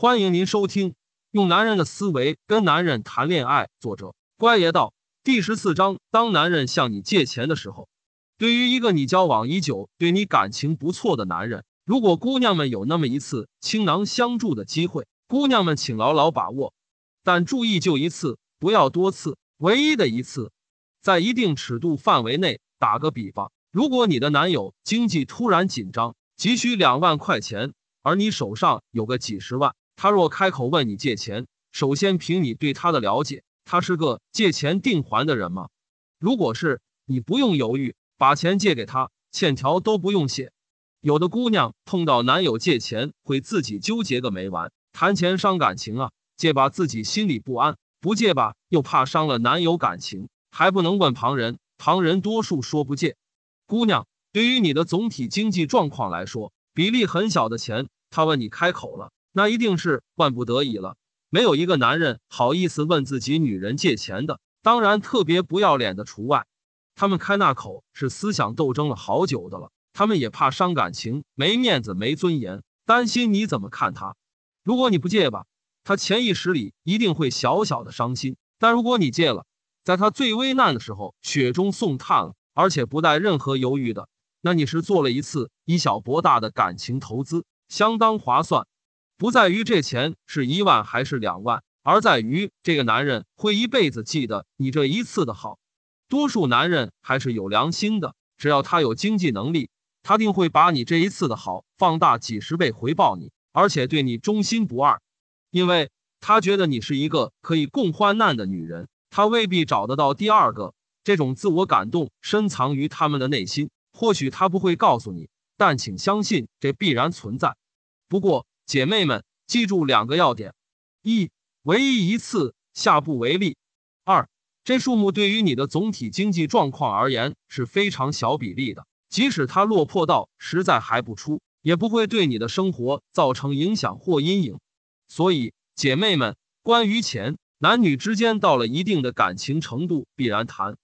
欢迎您收听《用男人的思维跟男人谈恋爱》，作者乖爷道。第十四章：当男人向你借钱的时候，对于一个你交往已久、对你感情不错的男人，如果姑娘们有那么一次倾囊相助的机会，姑娘们请牢牢把握，但注意就一次，不要多次，唯一的一次，在一定尺度范围内。打个比方，如果你的男友经济突然紧张，急需两万块钱，而你手上有个几十万，他若开口问你借钱，首先凭你对他的了解，他是个借钱定还的人吗？如果是，你不用犹豫，把钱借给他，欠条都不用写。有的姑娘碰到男友借钱，会自己纠结个没完。谈钱伤感情啊，借吧自己心里不安，不借吧又怕伤了男友感情，还不能问旁人，旁人多数说不借。姑娘。对于你的总体经济状况来说，比例很小的钱，他问你开口了，那一定是万不得已了。没有一个男人好意思问自己女人借钱的，当然特别不要脸的除外。他们开那口是思想斗争了好久的了，他们也怕伤感情，没面子，没尊严，担心你怎么看他。如果你不借吧，他潜意识里一定会小小的伤心；但如果你借了，在他最危难的时候，雪中送炭了，而且不带任何犹豫的。那你是做了一次以小博大的感情投资，相当划算。不在于这钱是一万还是两万，而在于这个男人会一辈子记得你这一次的好。多数男人还是有良心的，只要他有经济能力，他定会把你这一次的好放大几十倍回报你，而且对你忠心不二，因为他觉得你是一个可以共患难的女人，他未必找得到第二个。这种自我感动深藏于他们的内心。或许他不会告诉你，但请相信这必然存在。不过，姐妹们记住两个要点：一，唯一一次，下不为例；二，这数目对于你的总体经济状况而言是非常小比例的，即使它落魄到实在还不出，也不会对你的生活造成影响或阴影。所以，姐妹们，关于钱，男女之间到了一定的感情程度，必然谈。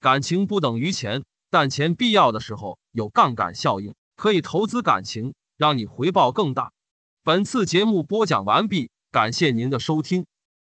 感情不等于钱。但钱必要的时候有杠杆效应，可以投资感情，让你回报更大。本次节目播讲完毕，感谢您的收听。